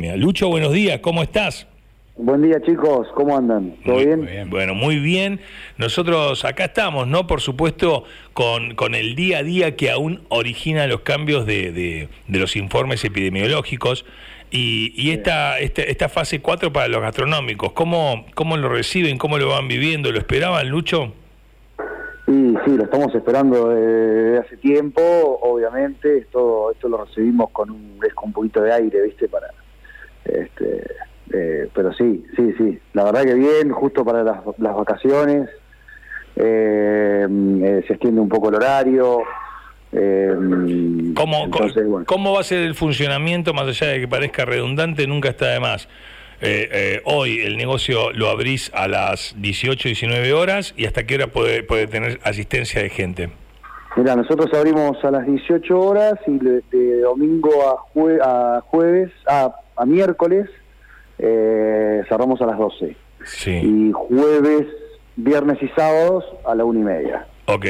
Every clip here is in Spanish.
Lucho, buenos días, ¿cómo estás? Buen día chicos, ¿cómo andan? ¿Todo muy, bien? Muy bien? Bueno, muy bien. Nosotros acá estamos, ¿no? Por supuesto, con, con el día a día que aún origina los cambios de, de, de los informes epidemiológicos y, y esta, esta, esta fase 4 para los gastronómicos. ¿Cómo, ¿Cómo lo reciben? ¿Cómo lo van viviendo? ¿Lo esperaban, Lucho? Sí, sí, lo estamos esperando desde hace tiempo, obviamente. Esto, esto lo recibimos con un, con un poquito de aire, ¿viste? Para este, eh, pero sí, sí, sí, la verdad que bien, justo para las, las vacaciones, eh, eh, se extiende un poco el horario. Eh, ¿Cómo, entonces, bueno. ¿Cómo va a ser el funcionamiento, más allá de que parezca redundante, nunca está de más? Hoy el negocio lo abrís a las 18, 19 horas y hasta qué hora puede, puede tener asistencia de gente. Mira, nosotros abrimos a las 18 horas y de, de domingo a, jue, a jueves, a, a miércoles, eh, cerramos a las 12. Sí. Y jueves, viernes y sábados a la una y media. Ok.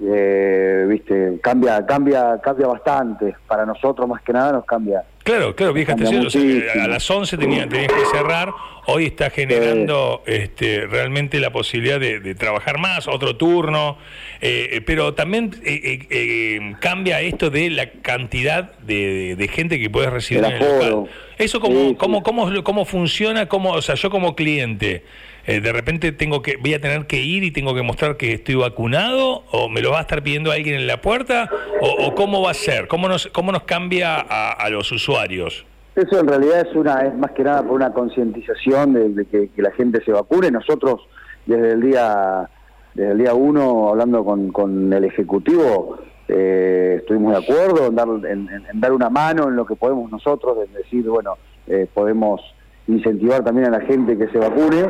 Eh, viste, cambia, cambia, cambia bastante. Para nosotros más que nada nos cambia. Claro, claro, vieja estación, o sea, a las 11 tenía, tenías que cerrar, hoy está generando este, realmente la posibilidad de, de trabajar más, otro turno, eh, eh, pero también eh, eh, cambia esto de la cantidad de, de gente que puedes recibir en el local. Eso cómo, Sí, sí. cómo, cómo, cómo funciona, cómo, o sea, yo como cliente, eh, de repente tengo que, voy a tener que ir y tengo que mostrar que estoy vacunado, o me lo va a estar pidiendo alguien en la puerta, o, cómo va a ser, cómo nos, cómo nos cambia a, a los usuarios. Eso en realidad es una es más que nada por una concientización de, que, la gente se vacune. Nosotros desde el día desde el día uno hablando con, el ejecutivo eh, estuvimos de acuerdo en dar en, en- en dar una mano en lo que podemos nosotros, en decir bueno eh, podemos incentivar también a la gente que se vacune.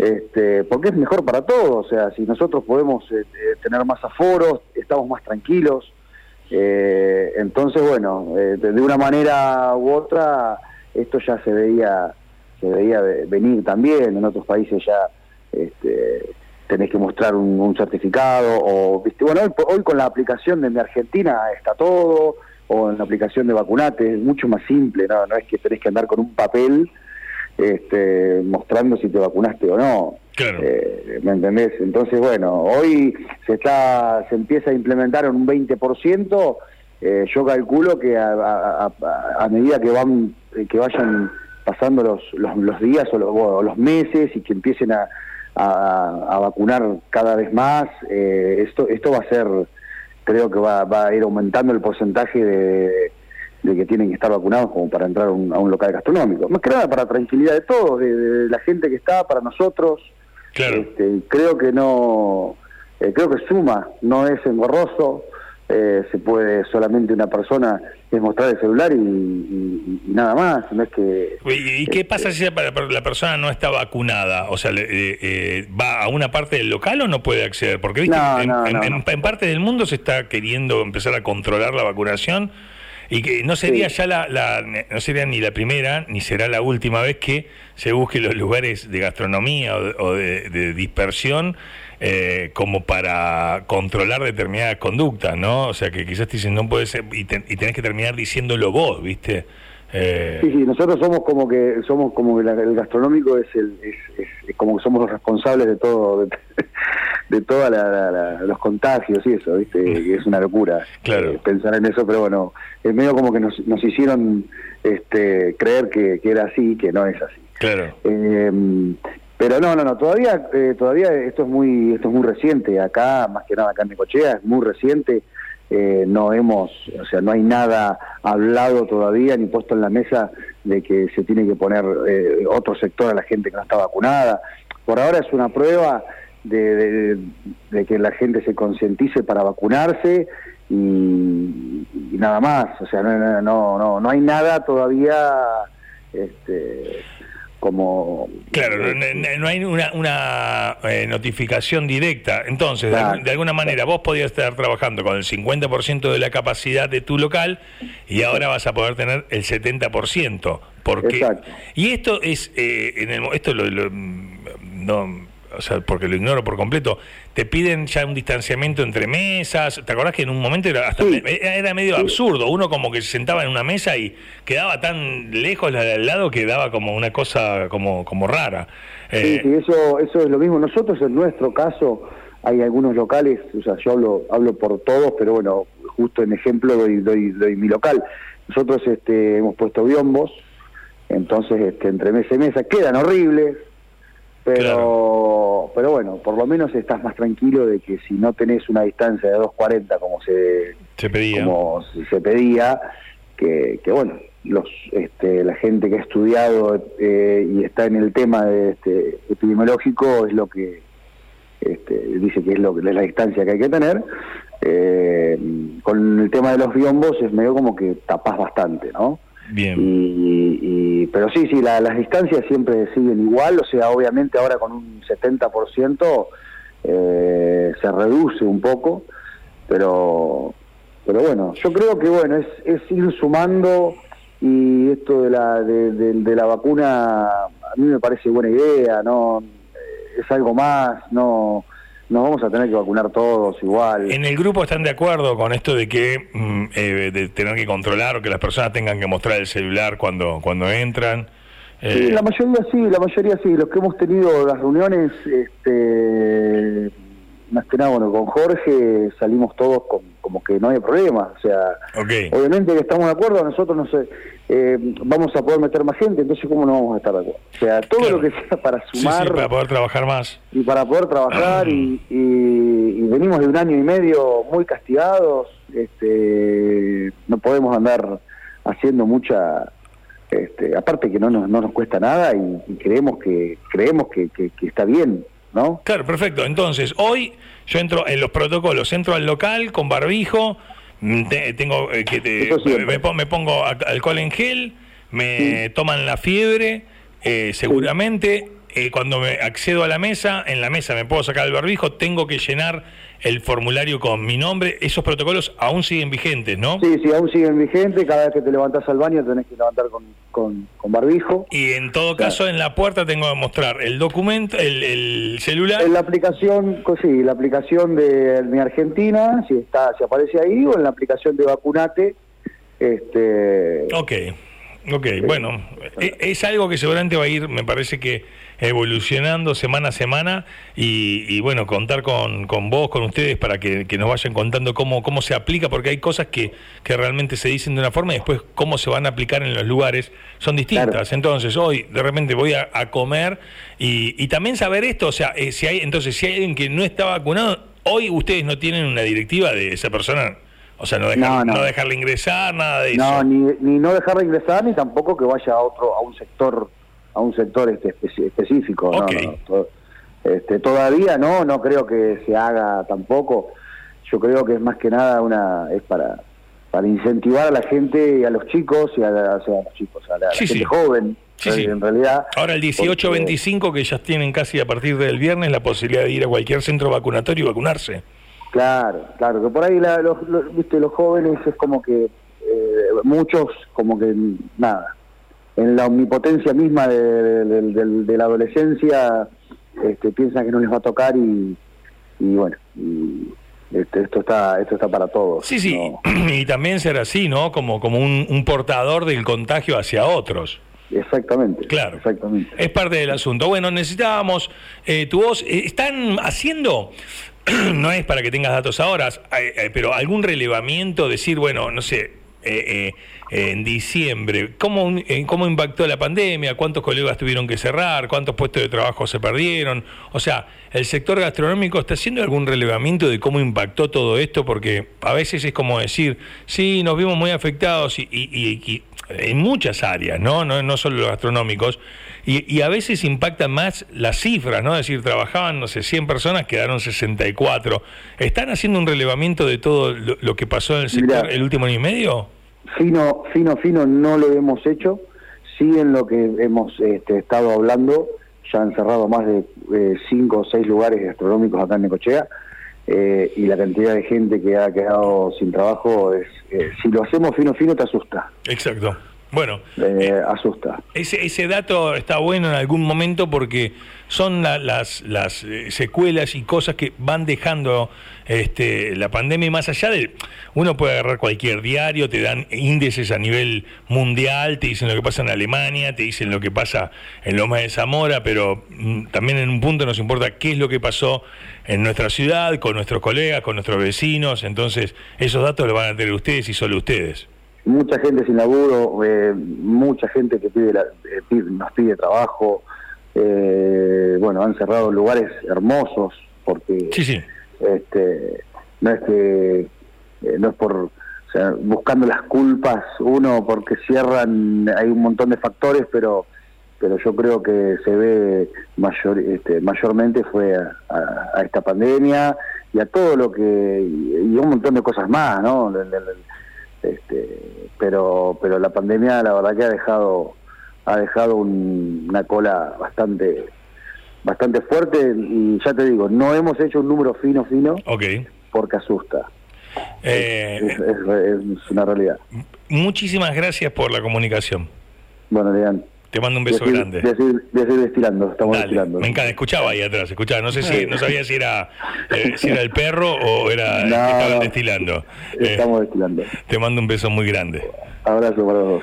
Este, porque es mejor para todos, o sea, si nosotros podemos eh, tener más aforos, estamos más tranquilos, eh, entonces, bueno, eh, de, una manera u otra, esto ya se veía, se veía ve- venir también. En otros países ya este, tenés que mostrar un, un certificado. o viste Bueno, hoy, hoy con la aplicación de mi Argentina está todo, o en la aplicación de Vacunate, es mucho más simple, no, no es que tenés que andar con un papel este, mostrando si te vacunaste o no. Claro. Eh, ¿Me entendés? Entonces, bueno, hoy se está se empieza a implementar en un 20%, eh, yo calculo que a, a- a- a medida que van eh, que vayan pasando los, los, los días o los, o los meses y que empiecen a, vacunar cada vez más, eh, esto esto va a ser, creo que va, va a ir aumentando el porcentaje de, de que tienen que estar vacunados como para entrar a un, a un local gastronómico. Más que nada para tranquilidad de todos, de, de la gente que está, para nosotros. Claro. Este, creo que no, eh, creo que suma, no es engorroso, eh, se puede solamente una persona es mostrar el celular y, y- y nada más, no es que... ¿Y, y qué pasa si la, la persona no está vacunada? O sea, le- eh, eh, ¿va a una parte del local o no puede acceder? Porque ¿viste? No, en, no, en- no, en- no. en parte del mundo se está queriendo empezar a controlar la vacunación y que no sería Sí. ya la, la- no sería ni la primera ni será la última vez que se busque los lugares de gastronomía o de, o de- de dispersión eh, como para controlar determinadas conductas, ¿no? O sea, que quizás te dicen no puede ser y, te- y tenés que terminar diciéndolo vos, ¿viste? Eh, Sí, sí, nosotros somos como que somos como que la- el gastronómico es el es como que somos los responsables de todo de, de todos los contagios y eso, ¿viste? Que es una locura Claro. eh, pensar en eso, pero bueno, es medio como que nos, nos hicieron este creer que, que era así, que no es así. claro. Eh, pero no, no, no, todavía, eh, todavía esto es muy, esto es muy reciente. Acá, más que nada acá en Necochea, es muy reciente. Eh, no hemos, o sea, no hay nada hablado todavía ni puesto en la mesa de que se tiene que poner eh, otro sector a la gente que no está vacunada. Por ahora es una prueba de, que la gente se concientice para vacunarse y, nada más. O sea, no, no, no, no, no hay nada todavía, este, como Claro, no, no- hay una, una, eh, notificación directa. Entonces, de, Claro. algún- de alguna manera, vos podías estar trabajando con el 50% de la capacidad de tu local y ahora vas a poder tener el 70%. Porque, Exacto. Y esto es, eh, en el, esto lo, lo- no, o sea, porque lo ignoro por completo, te piden ya un distanciamiento entre mesas. ¿Te acordás que en un momento era, hasta era medio absurdo? Uno como que se sentaba en una mesa y quedaba tan lejos la de al lado que daba como una cosa como, como rara. Sí, eh, sí, eso, eso es lo mismo. Nosotros en nuestro caso hay algunos locales, o sea, yo hablo, hablo por todos, pero bueno, justo en ejemplo doy, doy, doy mi local. Nosotros este, hemos puesto biombos, entonces este, entre mesa y mesa quedan horribles, pero pero bueno, por lo menos estás más tranquilo de que si no tenés una distancia de 2.40 como se, se pedía, como se pedía que, que bueno, los este, la gente que ha estudiado eh, y está en el tema de este, epidemiológico es lo que este, dice que es lo que es la distancia que hay que tener. Eh, con el tema de los biombos es medio como que tapás bastante no bien. Y, pero sí sí las distancias siempre siguen igual o sea obviamente ahora con un 70% eh, se reduce un poco pero pero bueno yo creo que bueno es, es ir sumando y esto de la de, la vacuna a mí me parece buena idea no es algo más no nos vamos a tener que vacunar todos igual. En el grupo están de acuerdo con esto de que mm, eh, de tener que controlar o que las personas tengan que mostrar el celular cuando cuando entran. Sí, la mayoría sí, la mayoría sí. Los que hemos tenido las reuniones, este, más que nada, bueno, con Jorge salimos todos con, como que no hay problema. O sea, obviamente que estamos de acuerdo, nosotros no sé, eh, vamos a poder meter más gente, entonces ¿cómo no vamos a estar de acuerdo? O sea, todo lo que sea para sumar... para poder trabajar más. Y para poder trabajar y, y, venimos de un año y medio muy castigados, este, no podemos andar haciendo mucha... Este, aparte que no nos, no nos cuesta nada y, creemos que creemos que, que está bien ¿no? Claro, perfecto. Entonces, hoy yo entro en los protocolos, entro al local con barbijo, mm, tengo eh, que me, pongo alcohol en gel, me toman la fiebre, eh, seguramente eh, cuando me accedo a la mesa, en la mesa me puedo sacar el barbijo, tengo que llenar el formulario con mi nombre. Esos protocolos aún siguen vigentes, ¿no? Sí, sí, aún siguen vigentes. Cada vez que te levantas al baño tenés que levantar con, con, barbijo. Y en todo caso, en la puerta tengo que mostrar el documento, el, celular. En la aplicación, sí, la aplicación de mi Argentina, si está, si aparece ahí, o en la aplicación de Vacunate. Este, ok. Ok, bueno, e, es algo que seguramente va a ir, me parece que evolucionando semana a semana y, bueno, contar con, con, vos, con ustedes, para que, nos vayan contando cómo, cómo se aplica, porque hay cosas que, que realmente se dicen de una forma y después cómo se van a aplicar en los lugares son distintas. Entonces, hoy de repente voy a, comer y, y, también saber esto, o sea, eh, si hay, entonces, si hay alguien que no está vacunado, hoy ustedes no tienen una directiva de esa persona. O sea, no, dejar, no, dejarle ingresar, nada de eso. No, ni, ni no dejarle ingresar, ni tampoco que vaya a otro a un sector a un sector este específico. este, todavía no, no creo que se haga tampoco. Yo creo que es más que nada una es para para incentivar a la gente y a los chicos y a, los chicos, a la, gente joven. En realidad. Ahora el 18-25 que ya tienen casi a partir del viernes la posibilidad de ir a cualquier centro vacunatorio y vacunarse. Claro, claro, que por ahí los, viste, los jóvenes es como que eh, muchos como que nada, en la omnipotencia misma de, la adolescencia este, piensan que no les va a tocar y, bueno, este, esto está esto está para todos. Sí, sí, y también ser así, ¿no? Como, como un, portador del contagio hacia otros. Exactamente. Claro. Exactamente. Es parte del asunto. Bueno, necesitábamos eh, tu voz. Eh, ¿Están haciendo no es para que tengas datos ahora, eh, pero algún relevamiento, decir, bueno, no sé, eh, eh, en diciembre, ¿cómo, ¿cómo impactó la pandemia? ¿Cuántos colegas tuvieron que cerrar? ¿Cuántos puestos de trabajo se perdieron? O sea, ¿el sector gastronómico está haciendo algún relevamiento de cómo impactó todo esto? Porque a veces es como decir, sí, nos vimos muy afectados y, y en muchas áreas, ¿no? No, no solo los gastronómicos, y, a veces impactan más las cifras, ¿no? Es decir, trabajaban, no sé, 100 personas, quedaron 64. ¿Están haciendo un relevamiento de todo lo, que pasó en el sector el último año y medio? Fino, fino, fino, no lo hemos hecho. Sí en lo que hemos este, estado hablando, ya han cerrado más de 5 eh, o 6 lugares gastronómicos acá en Necochea. Eh, y la cantidad de gente que ha quedado sin trabajo es, eh, si lo hacemos fino fino te asusta. Exacto. Bueno, eh, asusta. Ese, ese dato está bueno en algún momento porque son las, las eh, secuelas y cosas que van dejando este, la pandemia y más allá de... Uno puede agarrar cualquier diario, te dan índices a nivel mundial, te dicen lo que pasa en Alemania, te dicen lo que pasa en Loma de Zamora, pero mm, también en un punto nos importa qué es lo que pasó en nuestra ciudad, con nuestros colegas, con nuestros vecinos, entonces esos datos los van a tener ustedes y solo ustedes mucha gente sin laburo, eh, mucha gente que pide, eh, nos pide trabajo, eh, bueno, han cerrado lugares hermosos porque este no es que no es por buscando las culpas uno porque cierran hay un montón de factores pero pero yo creo que se ve mayor este, mayormente fue a, esta pandemia y a todo lo que y un montón de cosas más no este, pero pero la pandemia la verdad que ha dejado ha dejado una cola bastante bastante fuerte. Y ya te digo no hemos hecho un número fino fino porque asusta. Eh, es, una realidad. muchísimas gracias por la comunicación. Bueno Leandro te mando un beso grande. Voy a seguir destilando, estamos destilando. Me encanta, escuchaba ahí atrás, escuchaba, no sé si, no sabía si era, eh, si era el perro o era que estaban destilando. Estamos destilando. Te mando un beso muy grande. Abrazo para los dos.